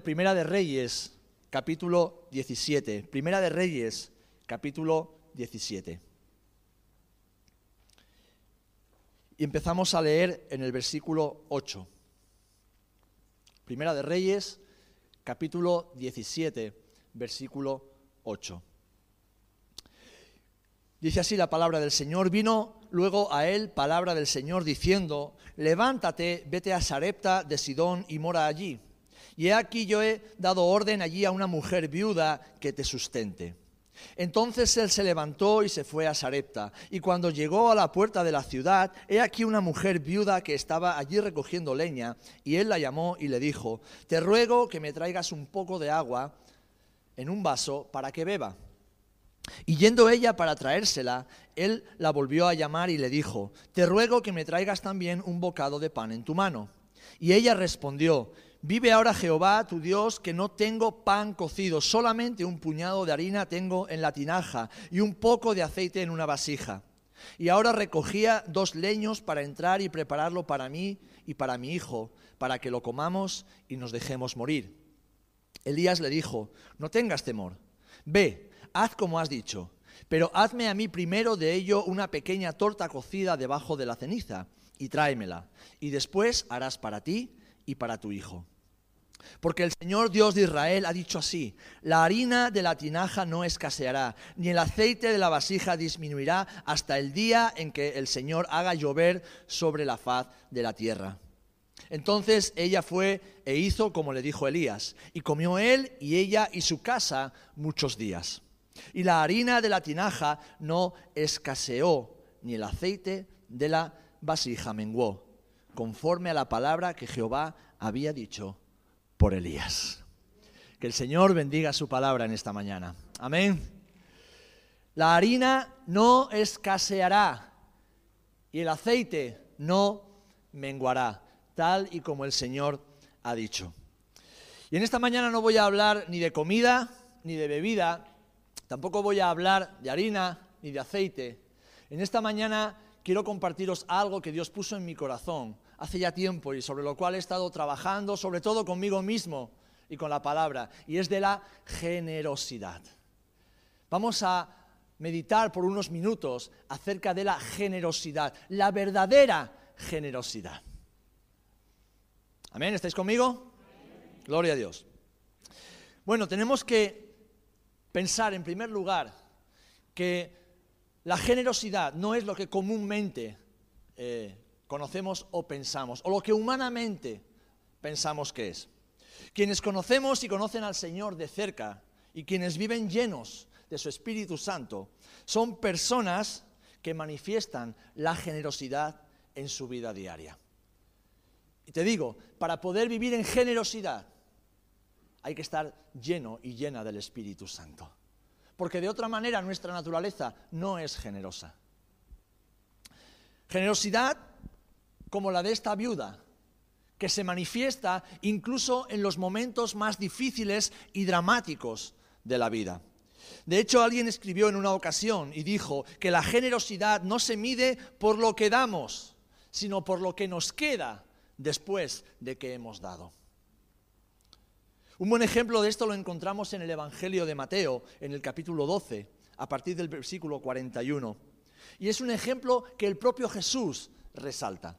Primera de Reyes, capítulo 17. Primera de Reyes, capítulo 17. Y empezamos a leer en el versículo 8. Primera de Reyes, capítulo 17, versículo 8. Dice así la palabra del Señor. Vino luego a él palabra del Señor diciendo, levántate, vete a Sarepta de Sidón y mora allí. Y aquí yo he dado orden allí a una mujer viuda que te sustente. Entonces él se levantó y se fue a Sarepta. Y cuando llegó a la puerta de la ciudad, he aquí una mujer viuda que estaba allí recogiendo leña. Y él la llamó y le dijo, te ruego que me traigas un poco de agua en un vaso para que beba. Y yendo ella para traérsela, él la volvió a llamar y le dijo, te ruego que me traigas también un bocado de pan en tu mano. Y ella respondió, Vive ahora Jehová tu Dios que no tengo pan cocido, solamente un puñado de harina tengo en la tinaja y un poco de aceite en una vasija. Y ahora recogía dos leños para entrar y prepararlo para mí y para mi hijo, para que lo comamos y nos dejemos morir. Elías le dijo, no tengas temor, ve, haz como has dicho, pero hazme a mí primero de ello una pequeña torta cocida debajo de la ceniza y tráemela, y después harás para ti y para tu hijo. Porque el Señor Dios de Israel ha dicho así, la harina de la tinaja no escaseará, ni el aceite de la vasija disminuirá hasta el día en que el Señor haga llover sobre la faz de la tierra. Entonces ella fue e hizo como le dijo Elías, y comió él y ella y su casa muchos días. Y la harina de la tinaja no escaseó, ni el aceite de la vasija menguó, conforme a la palabra que Jehová había dicho por Elías. Que el Señor bendiga su palabra en esta mañana. Amén. La harina no escaseará y el aceite no menguará, tal y como el Señor ha dicho. Y en esta mañana no voy a hablar ni de comida ni de bebida, tampoco voy a hablar de harina ni de aceite. En esta mañana quiero compartiros algo que Dios puso en mi corazón hace ya tiempo y sobre lo cual he estado trabajando, sobre todo conmigo mismo y con la palabra, y es de la generosidad. Vamos a meditar por unos minutos acerca de la generosidad, la verdadera generosidad. Amén, ¿estáis conmigo? Gloria a Dios. Bueno, tenemos que pensar en primer lugar que la generosidad no es lo que comúnmente eh, conocemos o pensamos, o lo que humanamente pensamos que es. Quienes conocemos y conocen al Señor de cerca y quienes viven llenos de su Espíritu Santo son personas que manifiestan la generosidad en su vida diaria. Y te digo, para poder vivir en generosidad hay que estar lleno y llena del Espíritu Santo. Porque de otra manera nuestra naturaleza no es generosa. Generosidad como la de esta viuda, que se manifiesta incluso en los momentos más difíciles y dramáticos de la vida. De hecho, alguien escribió en una ocasión y dijo que la generosidad no se mide por lo que damos, sino por lo que nos queda después de que hemos dado. Un buen ejemplo de esto lo encontramos en el Evangelio de Mateo, en el capítulo 12, a partir del versículo 41. Y es un ejemplo que el propio Jesús resalta.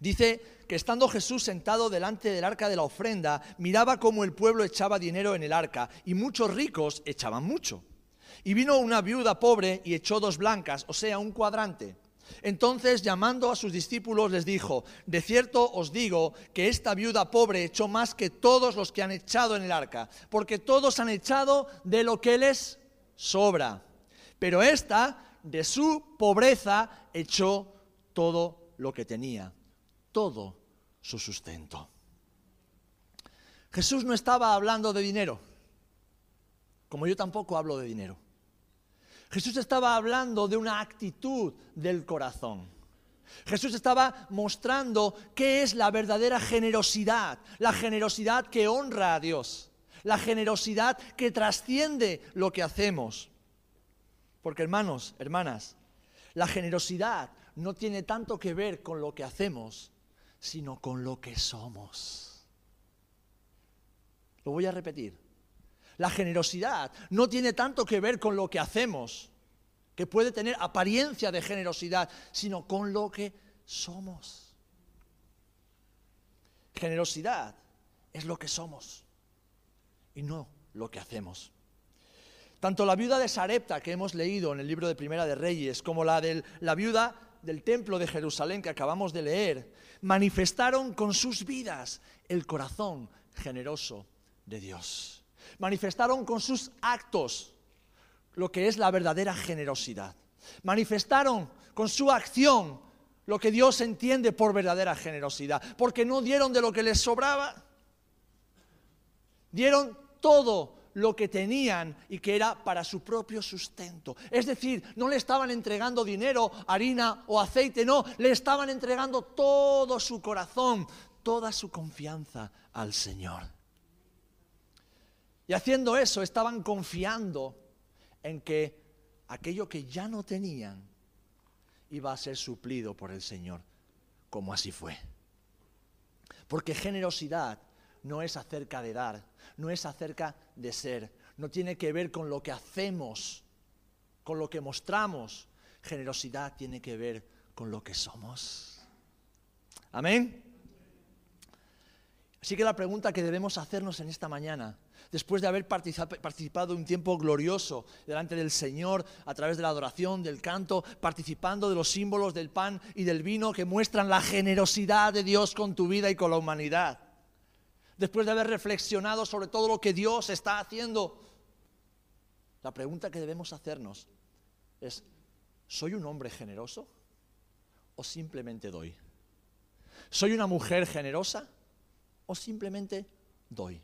Dice que estando Jesús sentado delante del arca de la ofrenda, miraba cómo el pueblo echaba dinero en el arca y muchos ricos echaban mucho. Y vino una viuda pobre y echó dos blancas, o sea, un cuadrante. Entonces, llamando a sus discípulos, les dijo, de cierto os digo que esta viuda pobre echó más que todos los que han echado en el arca, porque todos han echado de lo que les sobra. Pero esta, de su pobreza, echó todo lo que tenía todo su sustento. Jesús no estaba hablando de dinero, como yo tampoco hablo de dinero. Jesús estaba hablando de una actitud del corazón. Jesús estaba mostrando qué es la verdadera generosidad, la generosidad que honra a Dios, la generosidad que trasciende lo que hacemos. Porque hermanos, hermanas, la generosidad no tiene tanto que ver con lo que hacemos, sino con lo que somos. Lo voy a repetir. La generosidad no tiene tanto que ver con lo que hacemos, que puede tener apariencia de generosidad, sino con lo que somos. Generosidad es lo que somos y no lo que hacemos. Tanto la viuda de Sarepta que hemos leído en el libro de Primera de Reyes, como la de la viuda del templo de Jerusalén que acabamos de leer, manifestaron con sus vidas el corazón generoso de Dios. Manifestaron con sus actos lo que es la verdadera generosidad. Manifestaron con su acción lo que Dios entiende por verdadera generosidad, porque no dieron de lo que les sobraba, dieron todo lo que tenían y que era para su propio sustento. Es decir, no le estaban entregando dinero, harina o aceite, no, le estaban entregando todo su corazón, toda su confianza al Señor. Y haciendo eso estaban confiando en que aquello que ya no tenían iba a ser suplido por el Señor, como así fue. Porque generosidad no es acerca de dar, no es acerca de ser, no tiene que ver con lo que hacemos, con lo que mostramos. Generosidad tiene que ver con lo que somos. Amén. Así que la pregunta que debemos hacernos en esta mañana después de haber participado un tiempo glorioso delante del Señor a través de la adoración, del canto, participando de los símbolos del pan y del vino que muestran la generosidad de Dios con tu vida y con la humanidad. Después de haber reflexionado sobre todo lo que Dios está haciendo, la pregunta que debemos hacernos es, ¿soy un hombre generoso o simplemente doy? ¿Soy una mujer generosa o simplemente doy?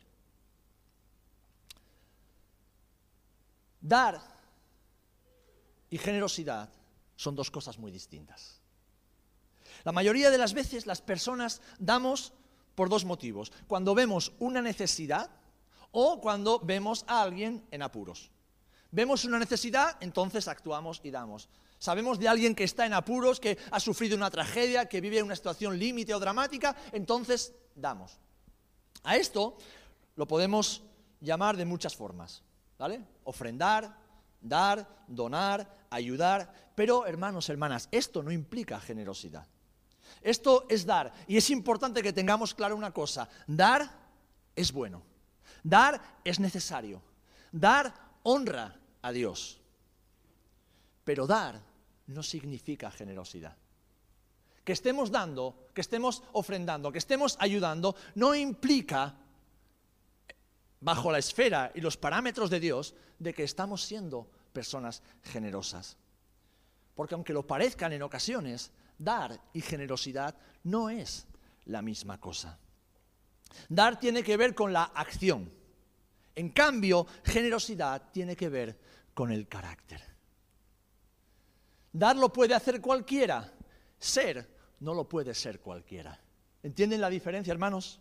Dar y generosidad son dos cosas muy distintas. La mayoría de las veces las personas damos por dos motivos. Cuando vemos una necesidad o cuando vemos a alguien en apuros. Vemos una necesidad, entonces actuamos y damos. Sabemos de alguien que está en apuros, que ha sufrido una tragedia, que vive una situación límite o dramática, entonces damos. A esto lo podemos llamar de muchas formas. ¿vale? Ofrendar, dar, donar, ayudar. Pero, hermanos, hermanas, esto no implica generosidad. Esto es dar. Y es importante que tengamos claro una cosa. Dar es bueno. Dar es necesario. Dar honra a Dios. Pero dar no significa generosidad. Que estemos dando, que estemos ofrendando, que estemos ayudando, no implica bajo la esfera y los parámetros de Dios de que estamos siendo personas generosas. Porque aunque lo parezcan en ocasiones, dar y generosidad no es la misma cosa. Dar tiene que ver con la acción. En cambio, generosidad tiene que ver con el carácter. Dar lo puede hacer cualquiera, ser no lo puede ser cualquiera. ¿Entienden la diferencia, hermanos?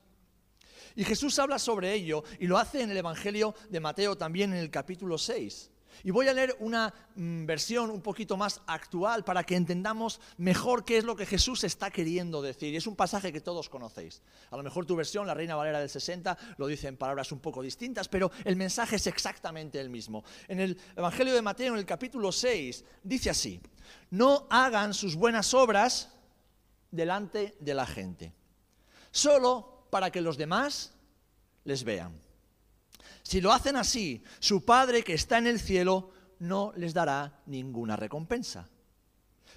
Y Jesús habla sobre ello y lo hace en el Evangelio de Mateo también en el capítulo 6. Y voy a leer una mm, versión un poquito más actual para que entendamos mejor qué es lo que Jesús está queriendo decir. Y es un pasaje que todos conocéis. A lo mejor tu versión, la Reina Valera del 60, lo dice en palabras un poco distintas, pero el mensaje es exactamente el mismo. En el Evangelio de Mateo, en el capítulo 6, dice así, no hagan sus buenas obras delante de la gente. Solo para que los demás les vean. Si lo hacen así, su Padre que está en el cielo no les dará ninguna recompensa.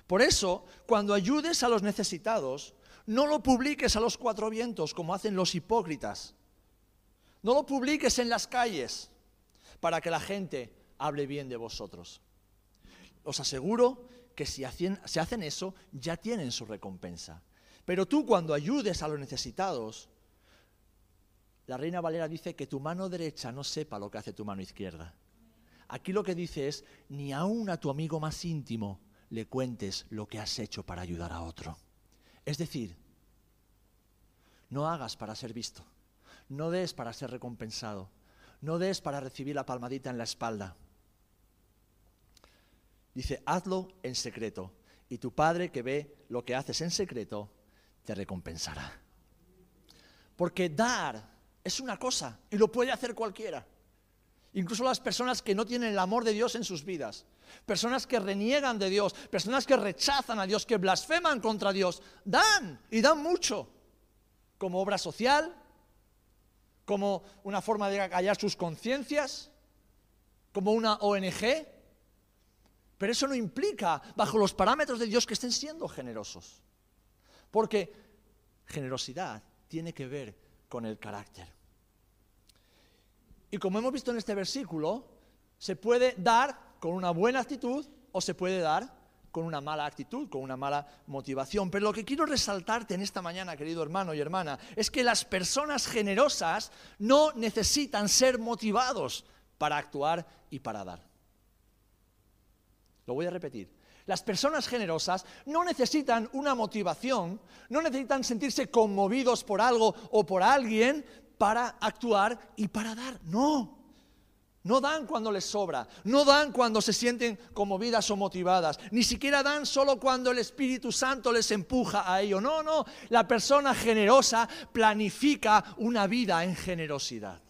Por eso, cuando ayudes a los necesitados, no lo publiques a los cuatro vientos como hacen los hipócritas. No lo publiques en las calles para que la gente hable bien de vosotros. Os aseguro que si hacen, hacen eso, ya tienen su recompensa. Pero tú cuando ayudes a los necesitados, la reina Valera dice que tu mano derecha no sepa lo que hace tu mano izquierda. Aquí lo que dice es, ni aun a tu amigo más íntimo le cuentes lo que has hecho para ayudar a otro. Es decir, no hagas para ser visto, no des para ser recompensado, no des para recibir la palmadita en la espalda. Dice, hazlo en secreto y tu Padre que ve lo que haces en secreto te recompensará. Porque dar es una cosa y lo puede hacer cualquiera. Incluso las personas que no tienen el amor de Dios en sus vidas, personas que reniegan de Dios, personas que rechazan a Dios, que blasfeman contra Dios, dan y dan mucho como obra social, como una forma de callar sus conciencias, como una ONG. Pero eso no implica, bajo los parámetros de Dios, que estén siendo generosos. Porque generosidad tiene que ver con el carácter. Y como hemos visto en este versículo, se puede dar con una buena actitud o se puede dar con una mala actitud, con una mala motivación. Pero lo que quiero resaltarte en esta mañana, querido hermano y hermana, es que las personas generosas no necesitan ser motivados para actuar y para dar. Lo voy a repetir. Las personas generosas no necesitan una motivación, no necesitan sentirse conmovidos por algo o por alguien para actuar y para dar. No. No dan cuando les sobra, no dan cuando se sienten conmovidas o motivadas, ni siquiera dan solo cuando el Espíritu Santo les empuja a ello. No, no, la persona generosa planifica una vida en generosidad.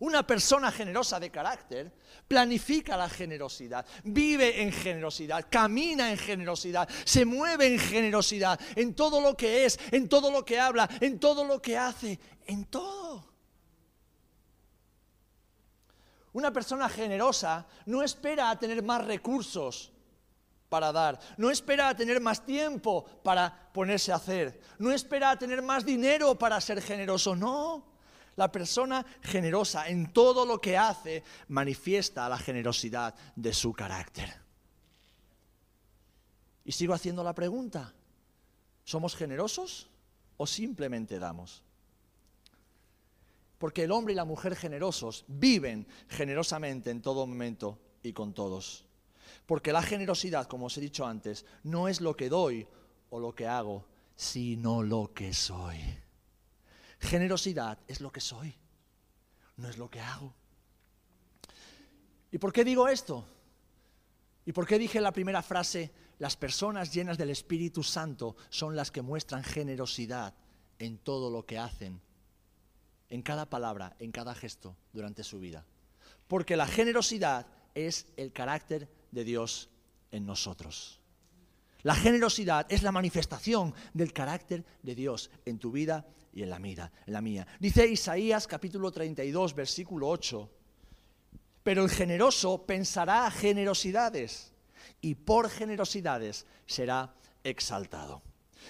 Una persona generosa de carácter planifica la generosidad, vive en generosidad, camina en generosidad, se mueve en generosidad, en todo lo que es, en todo lo que habla, en todo lo que hace, en todo. Una persona generosa no espera a tener más recursos para dar, no espera a tener más tiempo para ponerse a hacer, no espera a tener más dinero para ser generoso, no. La persona generosa en todo lo que hace manifiesta la generosidad de su carácter. Y sigo haciendo la pregunta, ¿somos generosos o simplemente damos? Porque el hombre y la mujer generosos viven generosamente en todo momento y con todos. Porque la generosidad, como os he dicho antes, no es lo que doy o lo que hago, sino lo que soy. Generosidad es lo que soy, no es lo que hago. ¿Y por qué digo esto? ¿Y por qué dije la primera frase, las personas llenas del Espíritu Santo son las que muestran generosidad en todo lo que hacen, en cada palabra, en cada gesto durante su vida? Porque la generosidad es el carácter de Dios en nosotros. La generosidad es la manifestación del carácter de Dios en tu vida y en la, mira, en la mía. Dice Isaías capítulo 32, versículo 8, pero el generoso pensará generosidades y por generosidades será exaltado.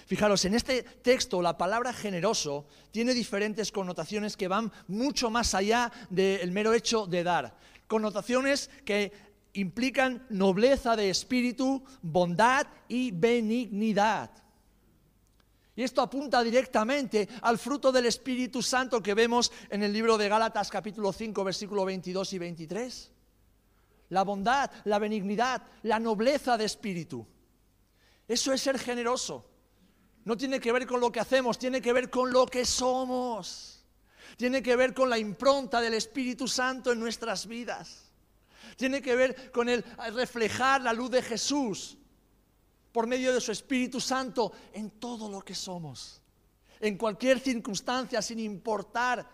Fijaros, en este texto la palabra generoso tiene diferentes connotaciones que van mucho más allá del mero hecho de dar. Connotaciones que implican nobleza de espíritu, bondad y benignidad. Y esto apunta directamente al fruto del Espíritu Santo que vemos en el libro de Gálatas capítulo 5, versículo 22 y 23. La bondad, la benignidad, la nobleza de espíritu. Eso es ser generoso. No tiene que ver con lo que hacemos, tiene que ver con lo que somos. Tiene que ver con la impronta del Espíritu Santo en nuestras vidas. Tiene que ver con el reflejar la luz de Jesús por medio de su Espíritu Santo en todo lo que somos. En cualquier circunstancia, sin importar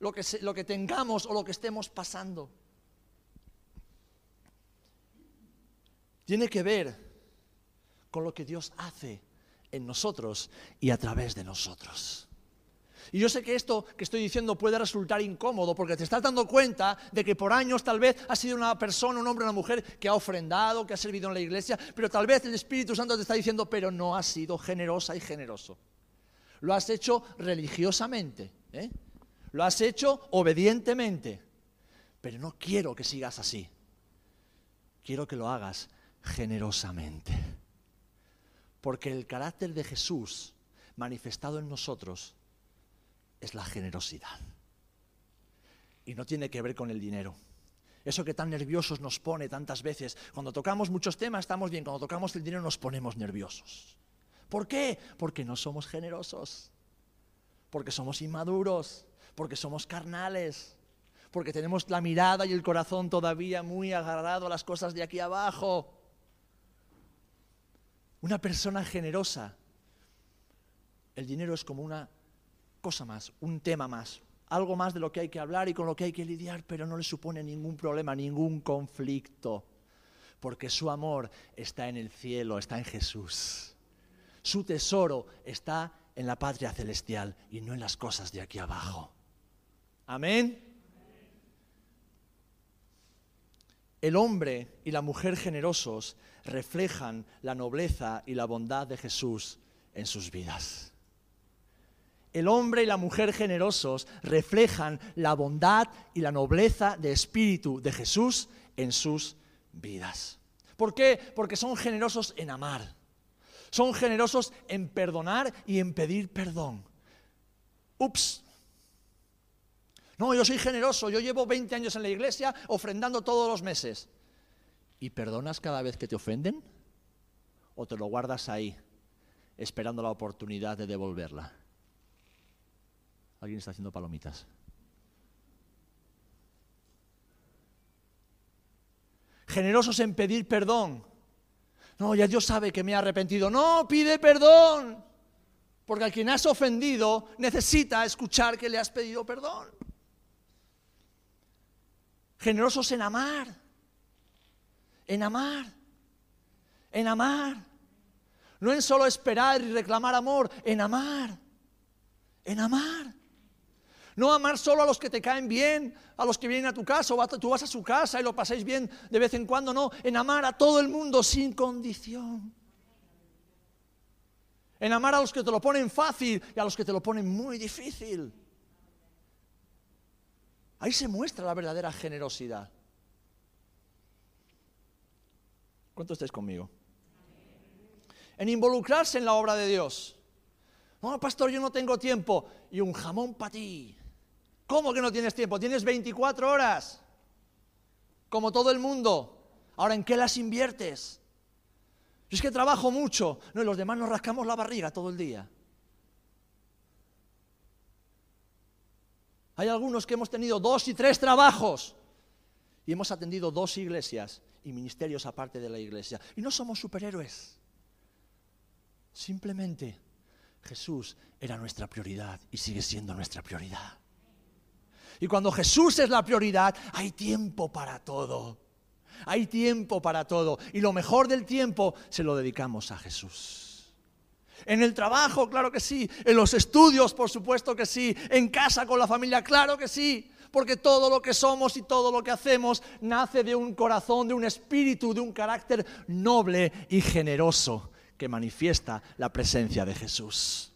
lo que, lo que tengamos o lo que estemos pasando. Tiene que ver con lo que Dios hace en nosotros y a través de nosotros. Y yo sé que esto que estoy diciendo puede resultar incómodo porque te estás dando cuenta de que por años tal vez has sido una persona, un hombre, una mujer que ha ofrendado, que ha servido en la iglesia, pero tal vez el Espíritu Santo te está diciendo, pero no has sido generosa y generoso. Lo has hecho religiosamente, ¿eh? lo has hecho obedientemente, pero no quiero que sigas así. Quiero que lo hagas generosamente. Porque el carácter de Jesús manifestado en nosotros es la generosidad. Y no tiene que ver con el dinero. Eso que tan nerviosos nos pone tantas veces. Cuando tocamos muchos temas estamos bien, cuando tocamos el dinero nos ponemos nerviosos. ¿Por qué? Porque no somos generosos, porque somos inmaduros, porque somos carnales, porque tenemos la mirada y el corazón todavía muy agarrado a las cosas de aquí abajo. Una persona generosa, el dinero es como una cosa más, un tema más, algo más de lo que hay que hablar y con lo que hay que lidiar, pero no le supone ningún problema, ningún conflicto, porque su amor está en el cielo, está en Jesús. Su tesoro está en la patria celestial y no en las cosas de aquí abajo. Amén. El hombre y la mujer generosos reflejan la nobleza y la bondad de Jesús en sus vidas. El hombre y la mujer generosos reflejan la bondad y la nobleza de espíritu de Jesús en sus vidas. ¿Por qué? Porque son generosos en amar. Son generosos en perdonar y en pedir perdón. Ups. No, yo soy generoso, yo llevo 20 años en la iglesia ofrendando todos los meses. ¿Y perdonas cada vez que te ofenden? ¿O te lo guardas ahí, esperando la oportunidad de devolverla? Alguien está haciendo palomitas. Generosos en pedir perdón. No, ya Dios sabe que me he arrepentido. No, pide perdón. Porque a quien has ofendido necesita escuchar que le has pedido perdón. Generosos en amar. En amar. En amar. No en solo esperar y reclamar amor, en amar. En amar. No amar solo a los que te caen bien, a los que vienen a tu casa, o tú vas a su casa y lo pasáis bien de vez en cuando, no, en amar a todo el mundo sin condición. En amar a los que te lo ponen fácil y a los que te lo ponen muy difícil. Ahí se muestra la verdadera generosidad. ¿Cuánto estáis conmigo? En involucrarse en la obra de Dios. No, pastor, yo no tengo tiempo. Y un jamón para ti. ¿Cómo que no tienes tiempo? Tienes 24 horas, como todo el mundo. Ahora, ¿en qué las inviertes? Yo es que trabajo mucho. No, y los demás nos rascamos la barriga todo el día. Hay algunos que hemos tenido dos y tres trabajos y hemos atendido dos iglesias y ministerios aparte de la iglesia. Y no somos superhéroes. Simplemente Jesús era nuestra prioridad y sigue siendo nuestra prioridad. Y cuando Jesús es la prioridad, hay tiempo para todo. Hay tiempo para todo. Y lo mejor del tiempo se lo dedicamos a Jesús. En el trabajo, claro que sí. En los estudios, por supuesto que sí. En casa con la familia, claro que sí. Porque todo lo que somos y todo lo que hacemos nace de un corazón, de un espíritu, de un carácter noble y generoso que manifiesta la presencia de Jesús.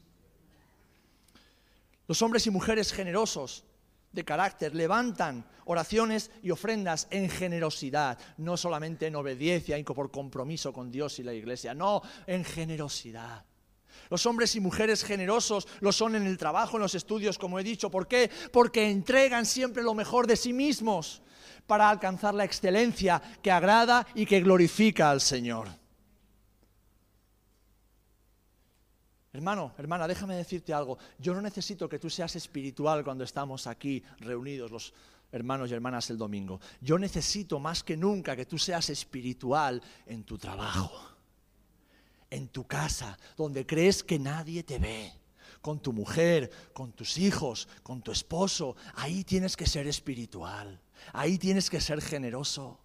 Los hombres y mujeres generosos de carácter, levantan oraciones y ofrendas en generosidad, no solamente en obediencia y por compromiso con Dios y la iglesia, no, en generosidad. Los hombres y mujeres generosos lo son en el trabajo, en los estudios, como he dicho. ¿Por qué? Porque entregan siempre lo mejor de sí mismos para alcanzar la excelencia que agrada y que glorifica al Señor. Hermano, hermana, déjame decirte algo. Yo no necesito que tú seas espiritual cuando estamos aquí reunidos los hermanos y hermanas el domingo. Yo necesito más que nunca que tú seas espiritual en tu trabajo, en tu casa, donde crees que nadie te ve, con tu mujer, con tus hijos, con tu esposo. Ahí tienes que ser espiritual, ahí tienes que ser generoso.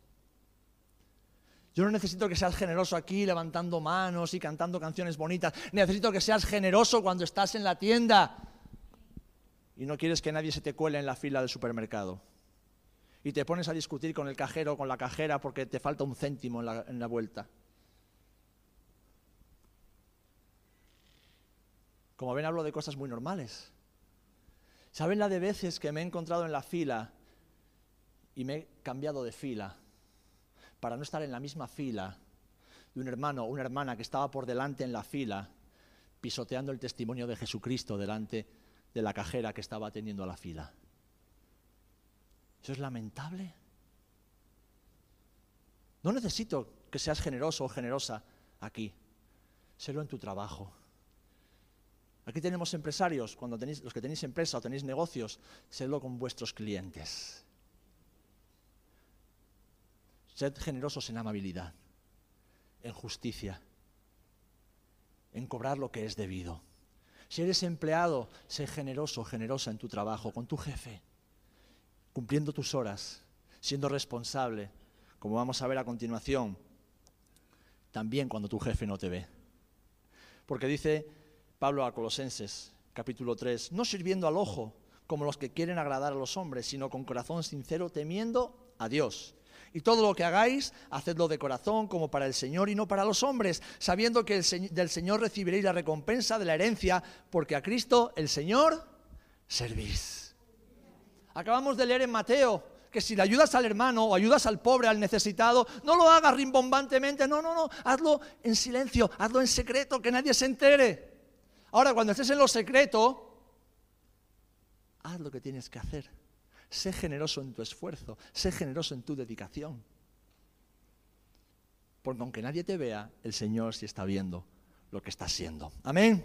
Yo no necesito que seas generoso aquí levantando manos y cantando canciones bonitas. Necesito que seas generoso cuando estás en la tienda y no quieres que nadie se te cuele en la fila del supermercado. Y te pones a discutir con el cajero o con la cajera porque te falta un céntimo en la, vuelta. Como ven, hablo de cosas muy normales. ¿Saben la de veces que me he encontrado en la fila y me he cambiado de fila? Para no estar en la misma fila de un hermano o una hermana que estaba por delante en la fila, pisoteando el testimonio de Jesucristo delante de la cajera que estaba atendiendo a la fila. ¿Eso es lamentable? No necesito que seas generoso o generosa aquí. Sélo en tu trabajo. Aquí tenemos empresarios, cuando tenéis, los que tenéis empresa o tenéis negocios, sélo con vuestros clientes. Sed generosos en amabilidad, en justicia, en cobrar lo que es debido. Si eres empleado, sé generoso, generosa en tu trabajo, con tu jefe, cumpliendo tus horas, siendo responsable, como vamos a ver a continuación, también cuando tu jefe no te ve. Porque dice Pablo a Colosenses, capítulo 3, no sirviendo al ojo como los que quieren agradar a los hombres, sino con corazón sincero, temiendo a Dios. Y todo lo que hagáis, hacedlo de corazón como para el Señor y no para los hombres, sabiendo que del Señor recibiréis la recompensa de la herencia, porque a Cristo el Señor servís. Acabamos de leer en Mateo que si le ayudas al hermano o ayudas al pobre, al necesitado, no lo hagas rimbombantemente, no, no, no, hazlo en silencio, hazlo en secreto, que nadie se entere. Ahora, cuando estés en lo secreto, haz lo que tienes que hacer. Sé generoso en tu esfuerzo, sé generoso en tu dedicación. Porque aunque nadie te vea, el Señor sí está viendo lo que estás siendo. Amén.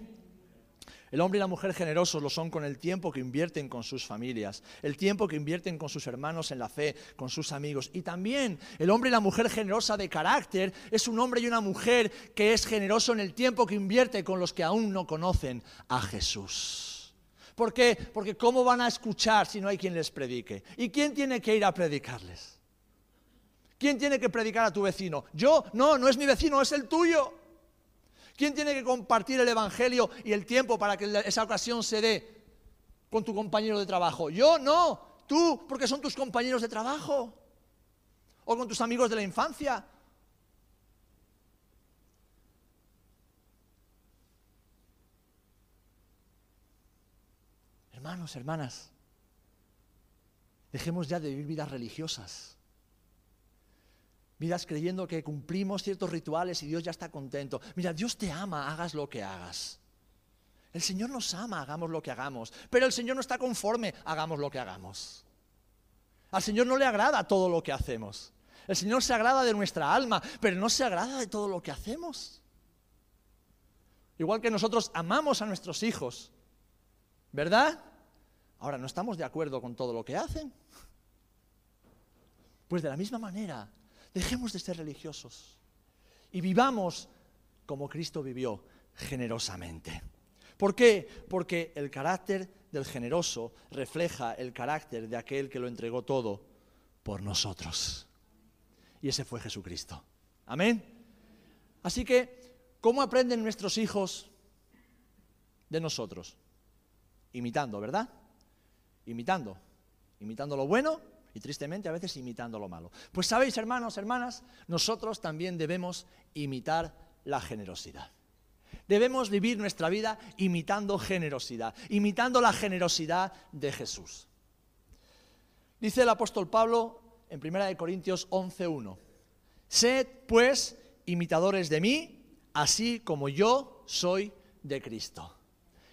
El hombre y la mujer generosos lo son con el tiempo que invierten con sus familias, el tiempo que invierten con sus hermanos en la fe, con sus amigos. Y también el hombre y la mujer generosa de carácter es un hombre y una mujer que es generoso en el tiempo que invierte con los que aún no conocen a Jesús. ¿Por qué? Porque ¿cómo van a escuchar si no hay quien les predique? ¿Y quién tiene que ir a predicarles? ¿Quién tiene que predicar a tu vecino? Yo, no, no es mi vecino, es el tuyo. ¿Quién tiene que compartir el Evangelio y el tiempo para que esa ocasión se dé con tu compañero de trabajo? Yo no, tú, porque son tus compañeros de trabajo. O con tus amigos de la infancia. Hermanos, hermanas, dejemos ya de vivir vidas religiosas vidas creyendo que cumplimos ciertos rituales y Dios ya está contento. Mira, Dios te ama, hagas lo que hagas. El Señor nos ama, hagamos lo que hagamos. Pero el Señor no está conforme, hagamos lo que hagamos. Al Señor no le agrada todo lo que hacemos. El Señor se agrada de nuestra alma, pero no se agrada de todo lo que hacemos. Igual que nosotros amamos a nuestros hijos, ¿verdad? Ahora, no estamos de acuerdo con todo lo que hacen. Pues de la misma manera, Dejemos de ser religiosos y vivamos como Cristo vivió, generosamente. ¿Por qué? Porque el carácter del generoso refleja el carácter de aquel que lo entregó todo por nosotros. Y ese fue Jesucristo. Amén. Así que, ¿cómo aprenden nuestros hijos de nosotros? Imitando, ¿verdad? Imitando. Imitando lo bueno y tristemente a veces imitando lo malo. Pues sabéis, hermanos, hermanas, nosotros también debemos imitar la generosidad. Debemos vivir nuestra vida imitando generosidad, imitando la generosidad de Jesús. Dice el apóstol Pablo en 1 Corintios 11:1, Sed pues imitadores de mí, así como yo soy de Cristo.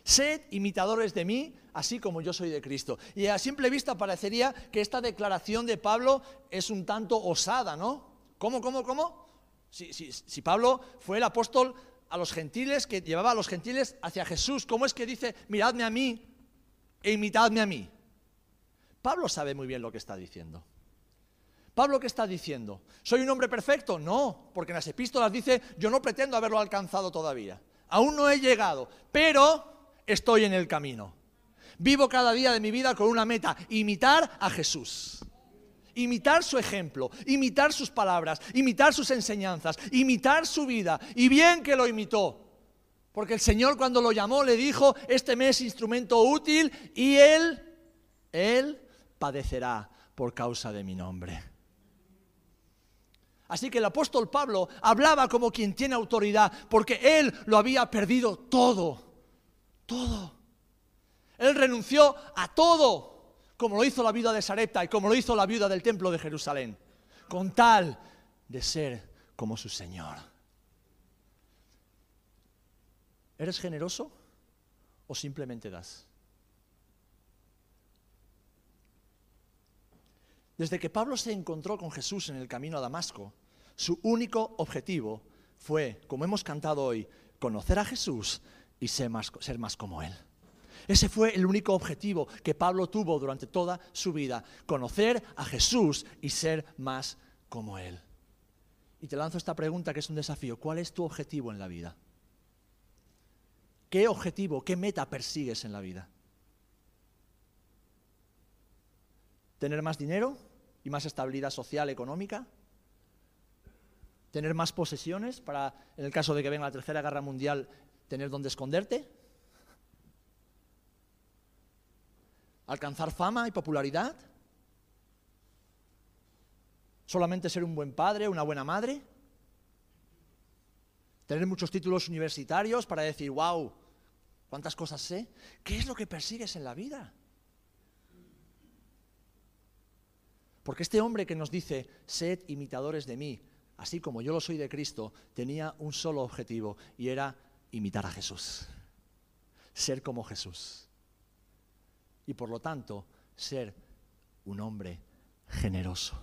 Sed imitadores de mí, así como yo soy de Cristo. Y a simple vista parecería que esta declaración de Pablo es un tanto osada, ¿no? ¿Cómo, cómo, cómo? Si, Pablo fue el apóstol a los gentiles, que llevaba a los gentiles hacia Jesús, ¿cómo es que dice, miradme a mí e imitadme a mí? Pablo sabe muy bien lo que está diciendo. Pablo, ¿qué está diciendo? ¿Soy un hombre perfecto? No, porque en las epístolas dice, yo no pretendo haberlo alcanzado todavía. Aún no he llegado, pero estoy en el camino. Vivo cada día de mi vida con una meta, imitar a Jesús. Imitar su ejemplo, imitar sus palabras, imitar sus enseñanzas, imitar su vida. Y bien que lo imitó. Porque el Señor cuando lo llamó le dijo, este mes es instrumento útil y él, él padecerá por causa de mi nombre. Así que el apóstol Pablo hablaba como quien tiene autoridad, porque él lo había perdido todo todo. Él renunció a todo, como lo hizo la viuda de Sarepta y como lo hizo la viuda del templo de Jerusalén, con tal de ser como su Señor. ¿Eres generoso o simplemente das? Desde que Pablo se encontró con Jesús en el camino a Damasco, su único objetivo fue, como hemos cantado hoy, conocer a Jesús y ser más, ser más como Él. Ese fue el único objetivo que Pablo tuvo durante toda su vida, conocer a Jesús y ser más como Él. Y te lanzo esta pregunta que es un desafío. ¿Cuál es tu objetivo en la vida? ¿Qué objetivo, qué meta persigues en la vida? ¿Tener más dinero y más estabilidad social, económica? ¿Tener más posesiones para, en el caso de que venga la Tercera Guerra Mundial, tener donde esconderte? ¿Alcanzar fama y popularidad? ¿Solamente ser un buen padre, una buena madre? ¿Tener muchos títulos universitarios para decir, wow, cuántas cosas sé? ¿Qué es lo que persigues en la vida? Porque este hombre que nos dice, sed imitadores de mí, así como yo lo soy de Cristo, tenía un solo objetivo y era imitar a Jesús, ser como Jesús. Y por lo tanto, ser un hombre generoso.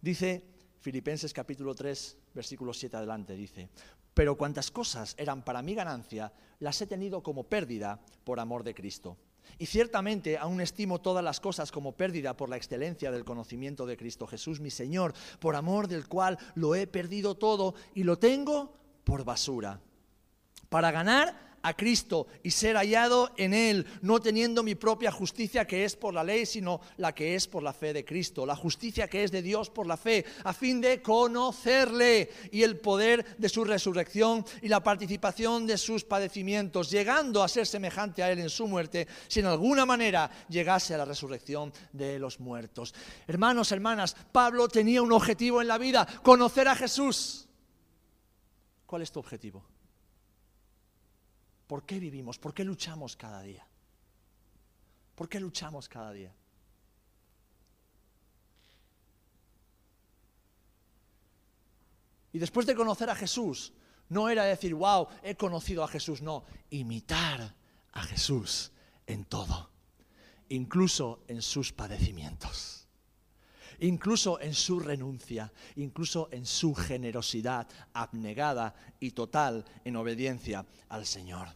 Dice Filipenses capítulo 3, versículo 7 adelante, dice, pero cuantas cosas eran para mi ganancia, las he tenido como pérdida por amor de Cristo. Y ciertamente aún estimo todas las cosas como pérdida por la excelencia del conocimiento de Cristo Jesús, mi Señor, por amor del cual lo he perdido todo y lo tengo por basura, para ganar a Cristo y ser hallado en Él, no teniendo mi propia justicia que es por la ley, sino la que es por la fe de Cristo, la justicia que es de Dios por la fe, a fin de conocerle y el poder de su resurrección y la participación de sus padecimientos, llegando a ser semejante a Él en su muerte, si en alguna manera llegase a la resurrección de los muertos. Hermanos, hermanas, Pablo tenía un objetivo en la vida, conocer a Jesús. ¿Cuál es tu objetivo? ¿Por qué vivimos? ¿Por qué luchamos cada día? ¿Por qué luchamos cada día? Y después de conocer a Jesús, no era decir, wow, he conocido a Jesús, no, imitar a Jesús en todo, incluso en sus padecimientos, incluso en su renuncia, incluso en su generosidad abnegada y total en obediencia al Señor.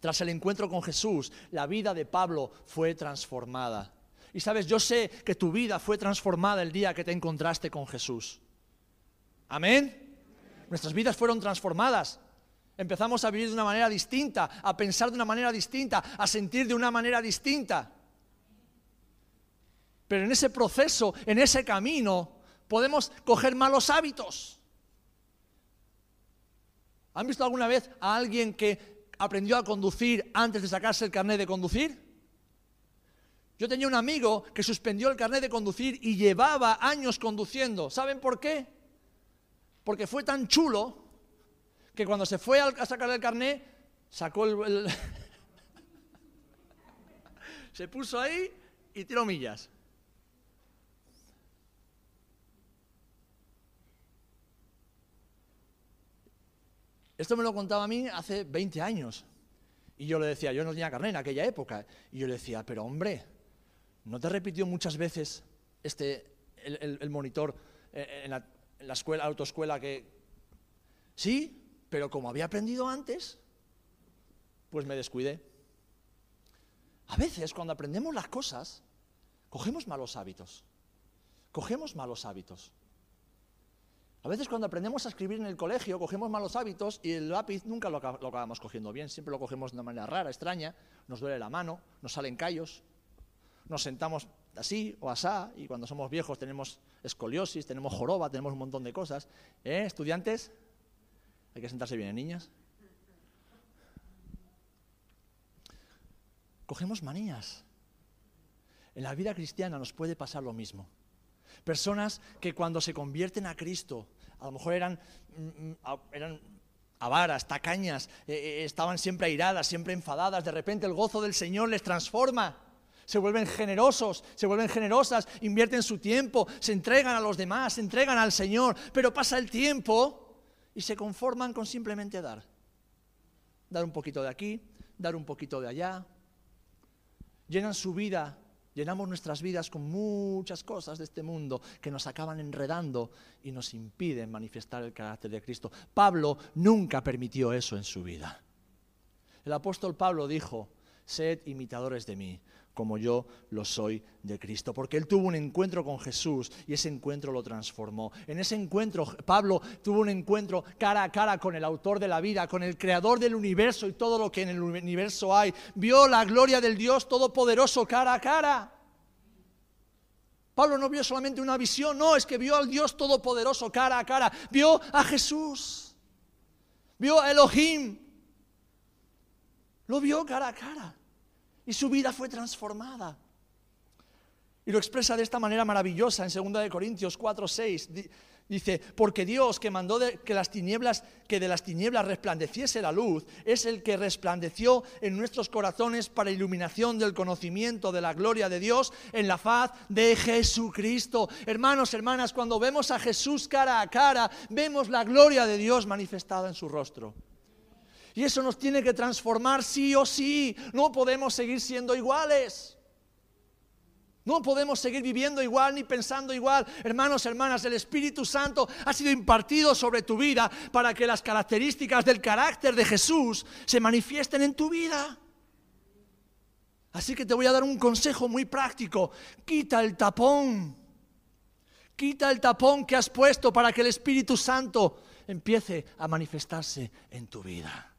Tras el encuentro con Jesús, la vida de Pablo fue transformada. Y sabes, yo sé que tu vida fue transformada el día que te encontraste con Jesús. Amén. Nuestras vidas fueron transformadas. Empezamos a vivir de una manera distinta, a pensar de una manera distinta, a sentir de una manera distinta. Pero en ese proceso, en ese camino, podemos coger malos hábitos. ¿Han visto alguna vez a alguien que aprendió a conducir antes de sacarse el carnet de conducir? Yo tenía un amigo que suspendió el carnet de conducir y llevaba años conduciendo. ¿Saben por qué? Porque fue tan chulo que cuando se fue a sacar el carnet, sacó el... se puso ahí y tiró millas. Esto me lo contaba a mí hace 20 años. Y yo le decía, yo no tenía carnet en aquella época. Y yo le decía, pero hombre, ¿no te repitió muchas veces este, el, monitor en la, en la escuela, autoescuela que... Sí, pero como había aprendido antes, pues me descuidé. A veces cuando aprendemos las cosas, cogemos malos hábitos. Cogemos malos hábitos. A veces cuando aprendemos a escribir en el colegio cogemos malos hábitos y el lápiz nunca lo, acabamos cogiendo bien, siempre lo cogemos de una manera rara, extraña, nos duele la mano, nos salen callos, nos sentamos así o asá y cuando somos viejos tenemos escoliosis, tenemos joroba, tenemos un montón de cosas. ¿Eh, estudiantes? Hay que sentarse bien, ¿eh, niñas. Cogemos manías. En la vida cristiana nos puede pasar lo mismo. Personas que cuando se convierten a Cristo, a lo mejor eran, mm, mm, eran avaras, tacañas, eh, eh, estaban siempre airadas, siempre enfadadas, de repente el gozo del Señor les transforma. Se vuelven generosos, se vuelven generosas, invierten su tiempo, se entregan a los demás, se entregan al Señor, pero pasa el tiempo y se conforman con simplemente dar. Dar un poquito de aquí, dar un poquito de allá. Llenan su vida Llenamos nuestras vidas con muchas cosas de este mundo que nos acaban enredando y nos impiden manifestar el carácter de Cristo. Pablo nunca permitió eso en su vida. El apóstol Pablo dijo, sed imitadores de mí, como yo lo soy de Cristo. Porque él tuvo un encuentro con Jesús y ese encuentro lo transformó. En ese encuentro, Pablo tuvo un encuentro cara a cara con el autor de la vida, con el creador del universo y todo lo que en el universo hay. Vio la gloria del Dios Todopoderoso cara a cara. Pablo no vio solamente una visión, no, es que vio al Dios Todopoderoso cara a cara. Vio a Jesús. Vio a Elohim. Lo vio cara a cara y su vida fue transformada. Y lo expresa de esta manera maravillosa en 2 Corintios 4, 6. Dice, porque Dios que mandó que las tinieblas, que de las tinieblas resplandeciese la luz, es el que resplandeció en nuestros corazones para iluminación del conocimiento de la gloria de Dios en la faz de Jesucristo. Hermanos, hermanas, cuando vemos a Jesús cara a cara, vemos la gloria de Dios manifestada en su rostro. Y eso nos tiene que transformar sí o sí. No podemos seguir siendo iguales. No podemos seguir viviendo igual ni pensando igual. Hermanos, hermanas, el Espíritu Santo ha sido impartido sobre tu vida para que las características del carácter de Jesús se manifiesten en tu vida. Así que te voy a dar un consejo muy práctico. Quita el tapón. Quita el tapón que has puesto para que el Espíritu Santo empiece a manifestarse en tu vida.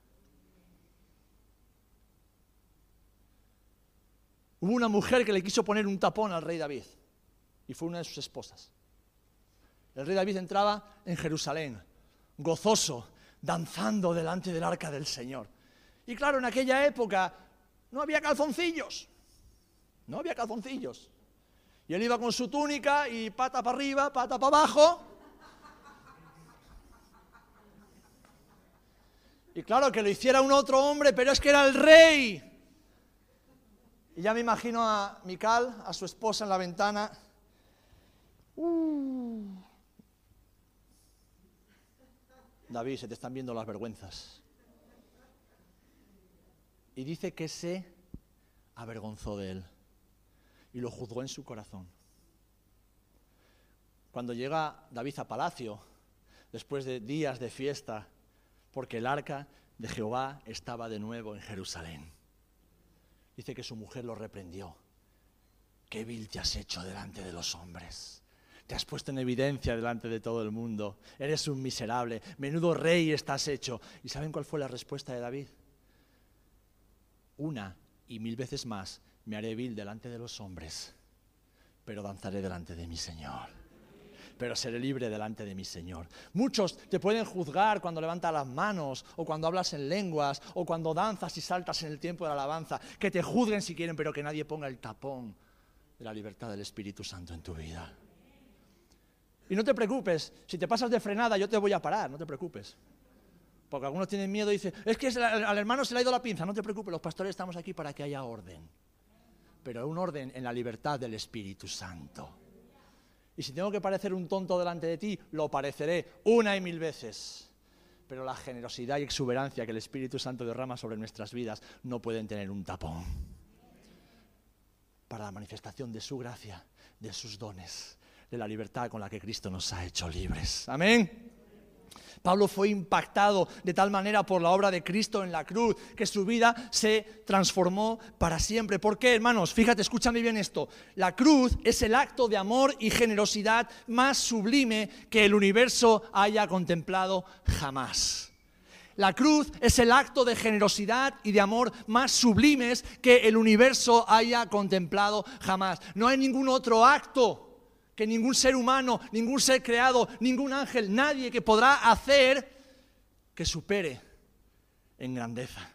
Hubo una mujer que le quiso poner un tapón al rey David y fue una de sus esposas. El rey David entraba en Jerusalén, gozoso, danzando delante del arca del Señor. Y claro, en aquella época no había calzoncillos, no había calzoncillos. Y él iba con su túnica y pata para arriba, pata para abajo. Y claro que lo hiciera un otro hombre, pero es que era el rey. Y ya me imagino a Mical, a su esposa en la ventana. Uh. David, se te están viendo las vergüenzas. Y dice que se avergonzó de él y lo juzgó en su corazón. Cuando llega David a palacio, después de días de fiesta, porque el arca de Jehová estaba de nuevo en Jerusalén dice que su mujer lo reprendió. Qué vil te has hecho delante de los hombres. Te has puesto en evidencia delante de todo el mundo. Eres un miserable. Menudo rey estás hecho. ¿Y saben cuál fue la respuesta de David? Una y mil veces más me haré vil delante de los hombres, pero danzaré delante de mi Señor pero seré libre delante de mi Señor. Muchos te pueden juzgar cuando levantas las manos, o cuando hablas en lenguas, o cuando danzas y saltas en el tiempo de la alabanza. Que te juzguen si quieren, pero que nadie ponga el tapón de la libertad del Espíritu Santo en tu vida. Y no te preocupes, si te pasas de frenada, yo te voy a parar, no te preocupes. Porque algunos tienen miedo y dicen, es que al hermano se le ha ido la pinza, no te preocupes, los pastores estamos aquí para que haya orden. Pero un orden en la libertad del Espíritu Santo. Y si tengo que parecer un tonto delante de ti, lo pareceré una y mil veces. Pero la generosidad y exuberancia que el Espíritu Santo derrama sobre nuestras vidas no pueden tener un tapón. Para la manifestación de su gracia, de sus dones, de la libertad con la que Cristo nos ha hecho libres. Amén. Pablo fue impactado de tal manera por la obra de Cristo en la cruz que su vida se transformó para siempre. ¿Por qué, hermanos? Fíjate, escúchame bien esto. La cruz es el acto de amor y generosidad más sublime que el universo haya contemplado jamás. La cruz es el acto de generosidad y de amor más sublimes que el universo haya contemplado jamás. No hay ningún otro acto que ningún ser humano, ningún ser creado, ningún ángel, nadie que podrá hacer que supere en grandeza,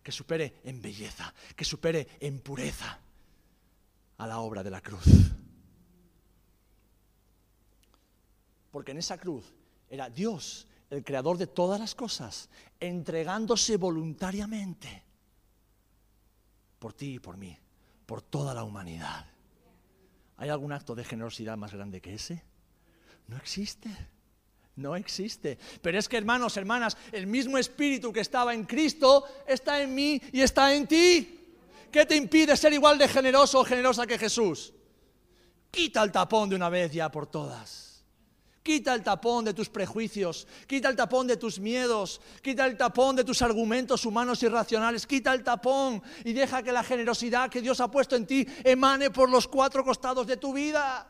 que supere en belleza, que supere en pureza a la obra de la cruz. Porque en esa cruz era Dios, el creador de todas las cosas, entregándose voluntariamente por ti y por mí, por toda la humanidad. ¿Hay algún acto de generosidad más grande que ese? No existe. No existe. Pero es que hermanos, hermanas, el mismo espíritu que estaba en Cristo está en mí y está en ti. ¿Qué te impide ser igual de generoso o generosa que Jesús? Quita el tapón de una vez ya por todas. Quita el tapón de tus prejuicios, quita el tapón de tus miedos, quita el tapón de tus argumentos humanos y racionales, quita el tapón y deja que la generosidad que Dios ha puesto en ti emane por los cuatro costados de tu vida.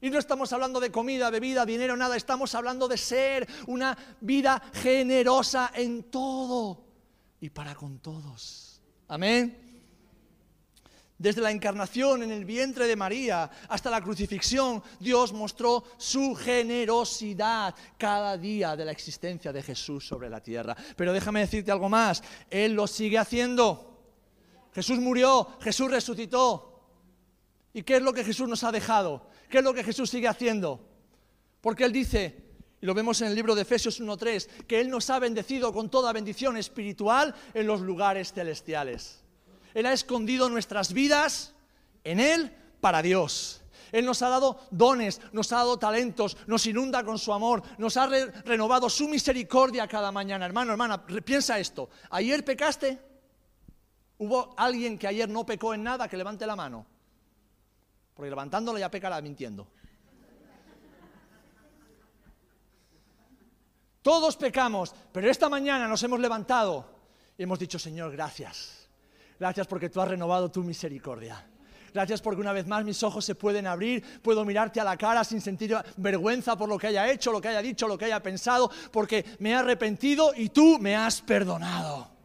Y no estamos hablando de comida, bebida, dinero, nada, estamos hablando de ser una vida generosa en todo y para con todos. Amén. Desde la encarnación en el vientre de María hasta la crucifixión, Dios mostró su generosidad cada día de la existencia de Jesús sobre la tierra. Pero déjame decirte algo más, Él lo sigue haciendo. Jesús murió, Jesús resucitó. ¿Y qué es lo que Jesús nos ha dejado? ¿Qué es lo que Jesús sigue haciendo? Porque Él dice, y lo vemos en el libro de Efesios 1.3, que Él nos ha bendecido con toda bendición espiritual en los lugares celestiales. Él ha escondido nuestras vidas en Él para Dios. Él nos ha dado dones, nos ha dado talentos, nos inunda con su amor, nos ha renovado su misericordia cada mañana. Hermano, hermana, piensa esto. ¿Ayer pecaste? ¿Hubo alguien que ayer no pecó en nada? Que levante la mano. Porque levantándolo ya pecará mintiendo. Todos pecamos, pero esta mañana nos hemos levantado y hemos dicho, Señor, gracias. Gracias porque tú has renovado tu misericordia. Gracias porque una vez más mis ojos se pueden abrir, puedo mirarte a la cara sin sentir vergüenza por lo que haya hecho, lo que haya dicho, lo que haya pensado, porque me he arrepentido y tú me has perdonado.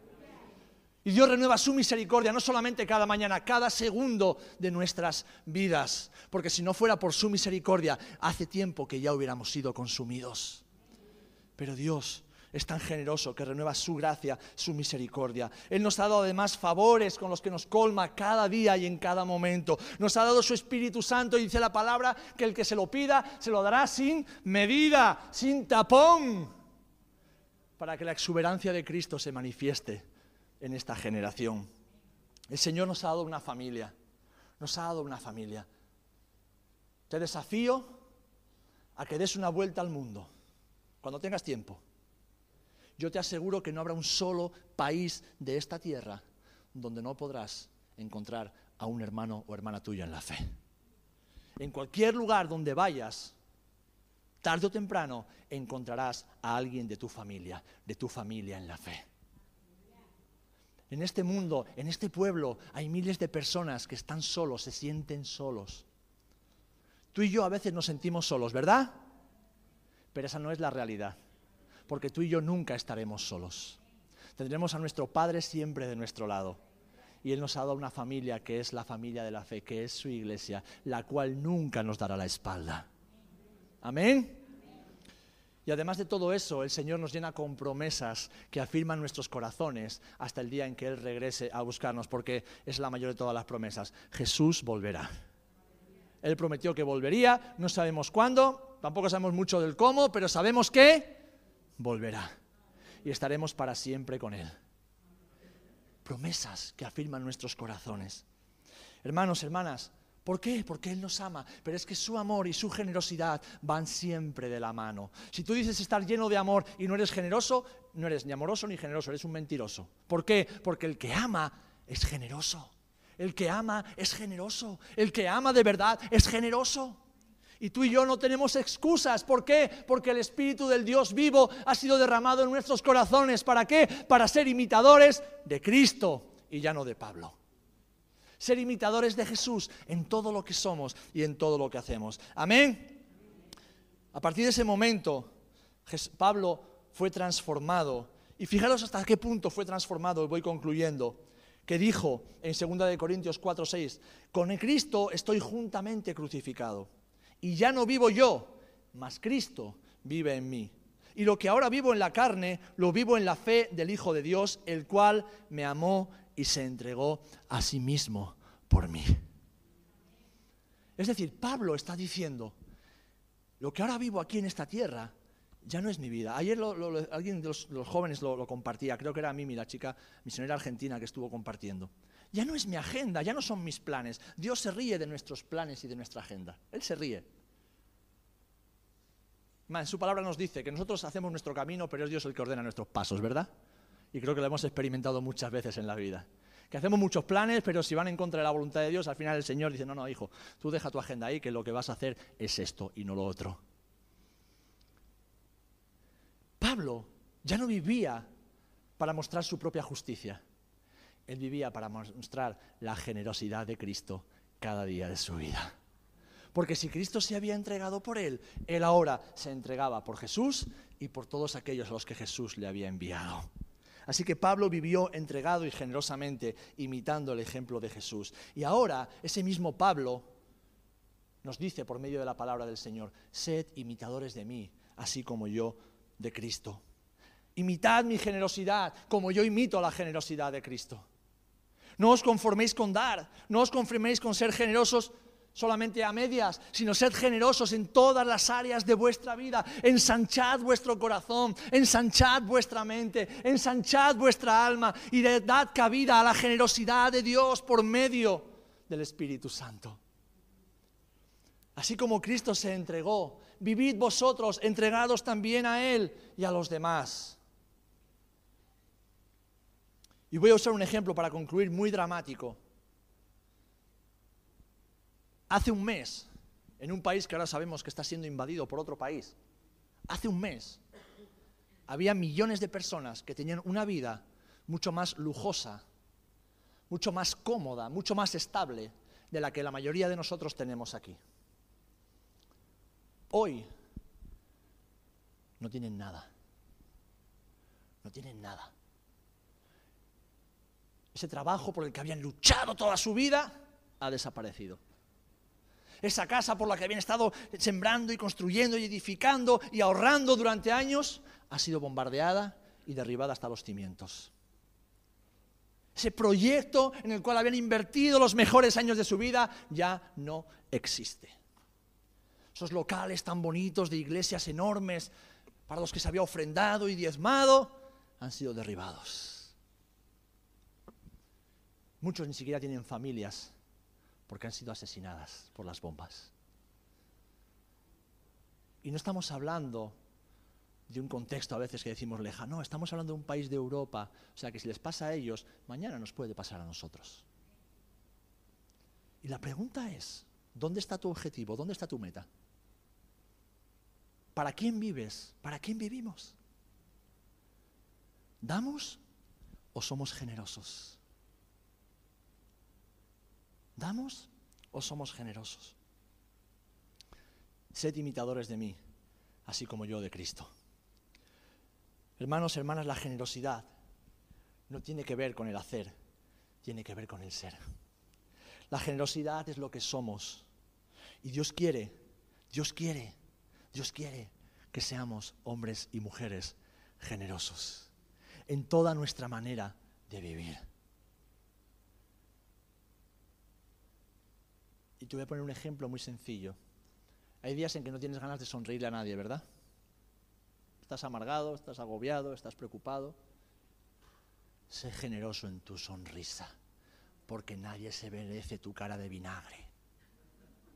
Y Dios renueva su misericordia no solamente cada mañana, cada segundo de nuestras vidas, porque si no fuera por su misericordia, hace tiempo que ya hubiéramos sido consumidos. Pero Dios es tan generoso que renueva su gracia, su misericordia. Él nos ha dado además favores con los que nos colma cada día y en cada momento. Nos ha dado su Espíritu Santo y dice la palabra que el que se lo pida se lo dará sin medida, sin tapón, para que la exuberancia de Cristo se manifieste en esta generación. El Señor nos ha dado una familia, nos ha dado una familia. Te desafío a que des una vuelta al mundo cuando tengas tiempo yo te aseguro que no habrá un solo país de esta tierra donde no podrás encontrar a un hermano o hermana tuya en la fe. En cualquier lugar donde vayas, tarde o temprano encontrarás a alguien de tu familia, de tu familia en la fe. En este mundo, en este pueblo, hay miles de personas que están solos, se sienten solos. Tú y yo a veces nos sentimos solos, ¿verdad? Pero esa no es la realidad porque tú y yo nunca estaremos solos. Tendremos a nuestro Padre siempre de nuestro lado. Y Él nos ha dado una familia que es la familia de la fe, que es su iglesia, la cual nunca nos dará la espalda. Amén. Y además de todo eso, el Señor nos llena con promesas que afirman nuestros corazones hasta el día en que Él regrese a buscarnos, porque es la mayor de todas las promesas. Jesús volverá. Él prometió que volvería, no sabemos cuándo, tampoco sabemos mucho del cómo, pero sabemos que volverá y estaremos para siempre con Él. Promesas que afirman nuestros corazones. Hermanos, hermanas, ¿por qué? Porque Él nos ama, pero es que su amor y su generosidad van siempre de la mano. Si tú dices estar lleno de amor y no eres generoso, no eres ni amoroso ni generoso, eres un mentiroso. ¿Por qué? Porque el que ama es generoso. El que ama es generoso. El que ama de verdad es generoso. Y tú y yo no tenemos excusas. ¿Por qué? Porque el Espíritu del Dios vivo ha sido derramado en nuestros corazones. ¿Para qué? Para ser imitadores de Cristo y ya no de Pablo. Ser imitadores de Jesús en todo lo que somos y en todo lo que hacemos. Amén. A partir de ese momento, Pablo fue transformado. Y fijaros hasta qué punto fue transformado, voy concluyendo, que dijo en 2 de Corintios 4, 6, con Cristo estoy juntamente crucificado y ya no vivo yo, mas Cristo vive en mí. Y lo que ahora vivo en la carne, lo vivo en la fe del Hijo de Dios, el cual me amó y se entregó a sí mismo por mí. Es decir, Pablo está diciendo, lo que ahora vivo aquí en esta tierra, ya no es mi vida. Ayer alguien de los, jóvenes lo, lo, compartía, creo que era Mimi, la chica misionera argentina que estuvo compartiendo. Ya no es mi agenda, ya no son mis planes. Dios se ríe de nuestros planes y de nuestra agenda. Él se ríe. En su palabra nos dice que nosotros hacemos nuestro camino, pero es Dios el que ordena nuestros pasos, ¿verdad? Y creo que lo hemos experimentado muchas veces en la vida. Que hacemos muchos planes, pero si van en contra de la voluntad de Dios, al final el Señor dice, no, no, hijo, tú deja tu agenda ahí, que lo que vas a hacer es esto y no lo otro. Pablo ya no vivía para mostrar su propia justicia. Él vivía para mostrar la generosidad de Cristo cada día de su vida. Porque si Cristo se había entregado por él, él ahora se entregaba por Jesús y por todos aquellos a los que Jesús le había enviado. Así que Pablo vivió entregado y generosamente, imitando el ejemplo de Jesús. Y ahora ese mismo Pablo nos dice por medio de la palabra del Señor, sed imitadores de mí, así como yo de Cristo. Imitad mi generosidad, como yo imito la generosidad de Cristo. No os conforméis con dar, no os conforméis con ser generosos solamente a medias, sino sed generosos en todas las áreas de vuestra vida. Ensanchad vuestro corazón, ensanchad vuestra mente, ensanchad vuestra alma y dad cabida a la generosidad de Dios por medio del Espíritu Santo. Así como Cristo se entregó, vivid vosotros entregados también a Él y a los demás. Y voy a usar un ejemplo para concluir muy dramático. Hace un mes, en un país que ahora sabemos que está siendo invadido por otro país, hace un mes había millones de personas que tenían una vida mucho más lujosa, mucho más cómoda, mucho más estable de la que la mayoría de nosotros tenemos aquí. Hoy no tienen nada. No tienen nada. Ese trabajo por el que habían luchado toda su vida ha desaparecido esa casa por la que habían estado sembrando y construyendo y edificando y ahorrando durante años, ha sido bombardeada y derribada hasta los cimientos. Ese proyecto en el cual habían invertido los mejores años de su vida ya no existe. Esos locales tan bonitos de iglesias enormes para los que se había ofrendado y diezmado han sido derribados. Muchos ni siquiera tienen familias porque han sido asesinadas por las bombas. Y no estamos hablando de un contexto a veces que decimos lejano, no, estamos hablando de un país de Europa, o sea que si les pasa a ellos, mañana nos puede pasar a nosotros. Y la pregunta es, ¿dónde está tu objetivo? ¿Dónde está tu meta? ¿Para quién vives? ¿Para quién vivimos? ¿Damos o somos generosos? ¿Damos o somos generosos? Sed imitadores de mí, así como yo de Cristo. Hermanos, hermanas, la generosidad no tiene que ver con el hacer, tiene que ver con el ser. La generosidad es lo que somos. Y Dios quiere, Dios quiere, Dios quiere que seamos hombres y mujeres generosos en toda nuestra manera de vivir. Y te voy a poner un ejemplo muy sencillo. Hay días en que no tienes ganas de sonreírle a nadie, ¿verdad? Estás amargado, estás agobiado, estás preocupado. Sé generoso en tu sonrisa, porque nadie se merece tu cara de vinagre.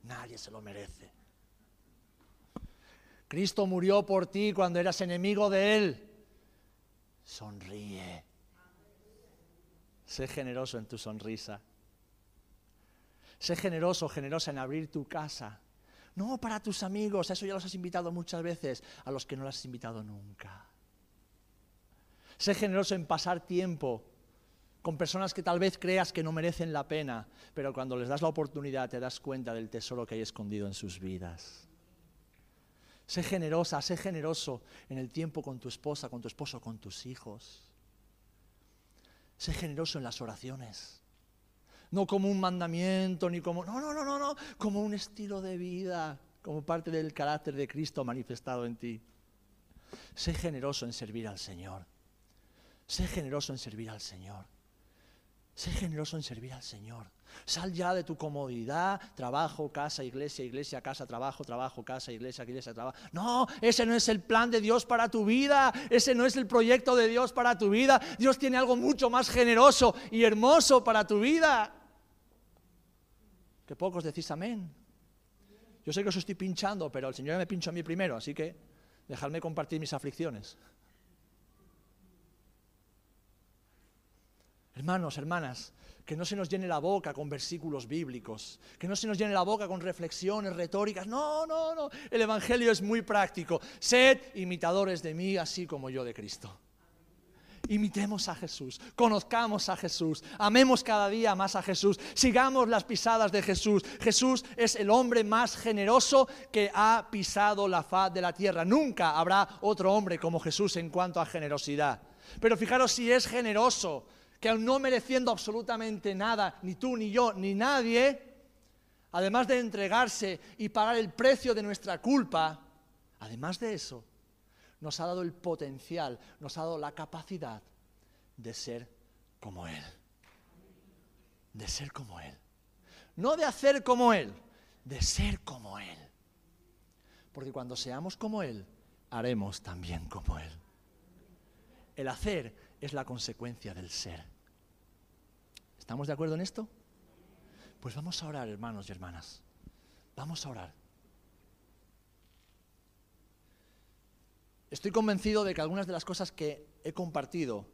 Nadie se lo merece. Cristo murió por ti cuando eras enemigo de Él. Sonríe. Sé generoso en tu sonrisa. Sé generoso, generosa en abrir tu casa. No para tus amigos, a eso ya los has invitado muchas veces, a los que no los has invitado nunca. Sé generoso en pasar tiempo con personas que tal vez creas que no merecen la pena, pero cuando les das la oportunidad te das cuenta del tesoro que hay escondido en sus vidas. Sé generosa, sé generoso en el tiempo con tu esposa, con tu esposo, con tus hijos. Sé generoso en las oraciones no como un mandamiento, ni como, no, no, no, no, no, como un estilo de vida, como parte del carácter de Cristo manifestado en ti. Sé generoso en servir al Señor. Sé generoso en servir al Señor. Sé generoso en servir al Señor. Sal ya de tu comodidad, trabajo, casa, iglesia, iglesia, casa, trabajo, trabajo, casa, iglesia, iglesia, trabajo. No, ese no es el plan de Dios para tu vida, ese no es el proyecto de Dios para tu vida. Dios tiene algo mucho más generoso y hermoso para tu vida. Que pocos decís amén. Yo sé que os estoy pinchando, pero el Señor me pincho a mí primero, así que dejadme compartir mis aflicciones. Hermanos, hermanas, que no se nos llene la boca con versículos bíblicos, que no se nos llene la boca con reflexiones retóricas. No, no, no. El Evangelio es muy práctico. Sed imitadores de mí, así como yo de Cristo. Imitemos a Jesús, conozcamos a Jesús, amemos cada día más a Jesús, sigamos las pisadas de Jesús. Jesús es el hombre más generoso que ha pisado la faz de la tierra. Nunca habrá otro hombre como Jesús en cuanto a generosidad. Pero fijaros si es generoso, que aun no mereciendo absolutamente nada, ni tú, ni yo, ni nadie, además de entregarse y pagar el precio de nuestra culpa, además de eso, nos ha dado el potencial, nos ha dado la capacidad de ser como Él. De ser como Él. No de hacer como Él, de ser como Él. Porque cuando seamos como Él, haremos también como Él. El hacer es la consecuencia del ser. ¿Estamos de acuerdo en esto? Pues vamos a orar, hermanos y hermanas. Vamos a orar. Estoy convencido de que algunas de las cosas que he compartido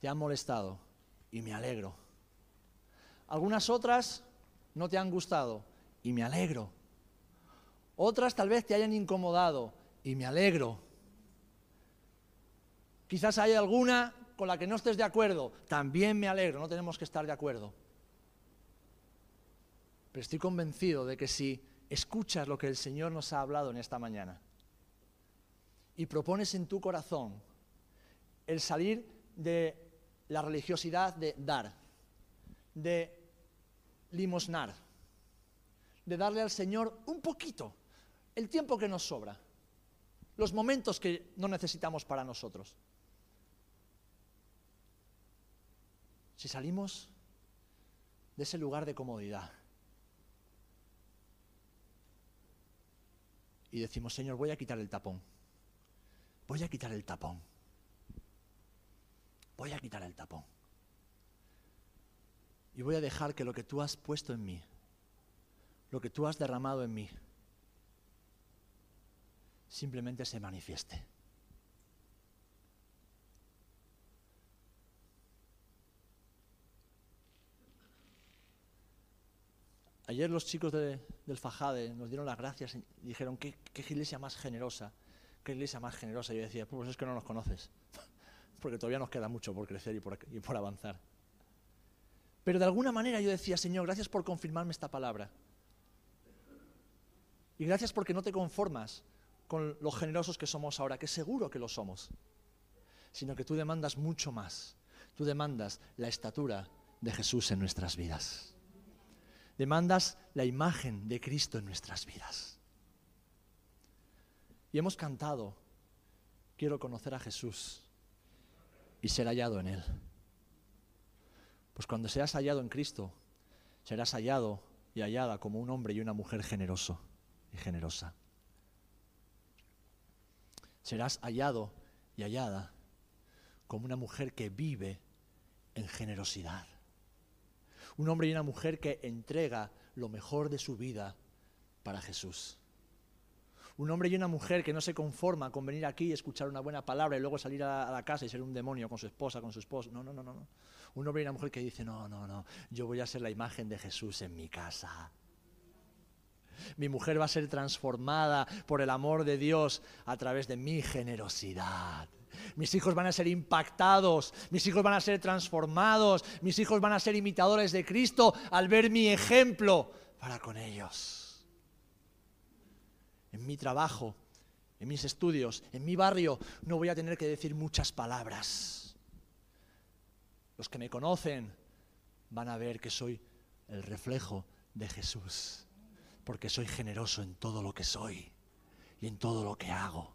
te han molestado y me alegro. Algunas otras no te han gustado y me alegro. Otras tal vez te hayan incomodado y me alegro. Quizás hay alguna con la que no estés de acuerdo, también me alegro, no tenemos que estar de acuerdo. Pero estoy convencido de que si escuchas lo que el Señor nos ha hablado en esta mañana y propones en tu corazón el salir de la religiosidad de dar, de limosnar, de darle al Señor un poquito, el tiempo que nos sobra, los momentos que no necesitamos para nosotros. Si salimos de ese lugar de comodidad y decimos, Señor, voy a quitar el tapón, voy a quitar el tapón, voy a quitar el tapón. Y voy a dejar que lo que tú has puesto en mí, lo que tú has derramado en mí, simplemente se manifieste. Ayer los chicos del Fajade nos dieron las gracias y dijeron, ¿qué, iglesia más generosa, qué iglesia más generosa. Y yo decía, pues es que no nos conoces, porque todavía nos queda mucho por crecer y por, y por avanzar. Pero de alguna manera yo decía, Señor, gracias por confirmarme esta palabra. Y gracias porque no te conformas con los generosos que somos ahora, que seguro que lo somos, sino que tú demandas mucho más. Tú demandas la estatura de Jesús en nuestras vidas demandas la imagen de Cristo en nuestras vidas. Y hemos cantado, quiero conocer a Jesús y ser hallado en Él. Pues cuando seas hallado en Cristo, serás hallado y hallada como un hombre y una mujer generoso y generosa. Serás hallado y hallada como una mujer que vive en generosidad un hombre y una mujer que entrega lo mejor de su vida para Jesús. Un hombre y una mujer que no se conforma con venir aquí y escuchar una buena palabra y luego salir a la casa y ser un demonio con su esposa, con su esposo. No, no, no, no. Un hombre y una mujer que dice, no, no, no, yo voy a ser la imagen de Jesús en mi casa. Mi mujer va a ser transformada por el amor de Dios a través de mi generosidad. Mis hijos van a ser impactados, mis hijos van a ser transformados, mis hijos van a ser imitadores de Cristo al ver mi ejemplo para con ellos. En mi trabajo, en mis estudios, en mi barrio, no voy a tener que decir muchas palabras. Los que me conocen van a ver que soy el reflejo de Jesús, porque soy generoso en todo lo que soy y en todo lo que hago.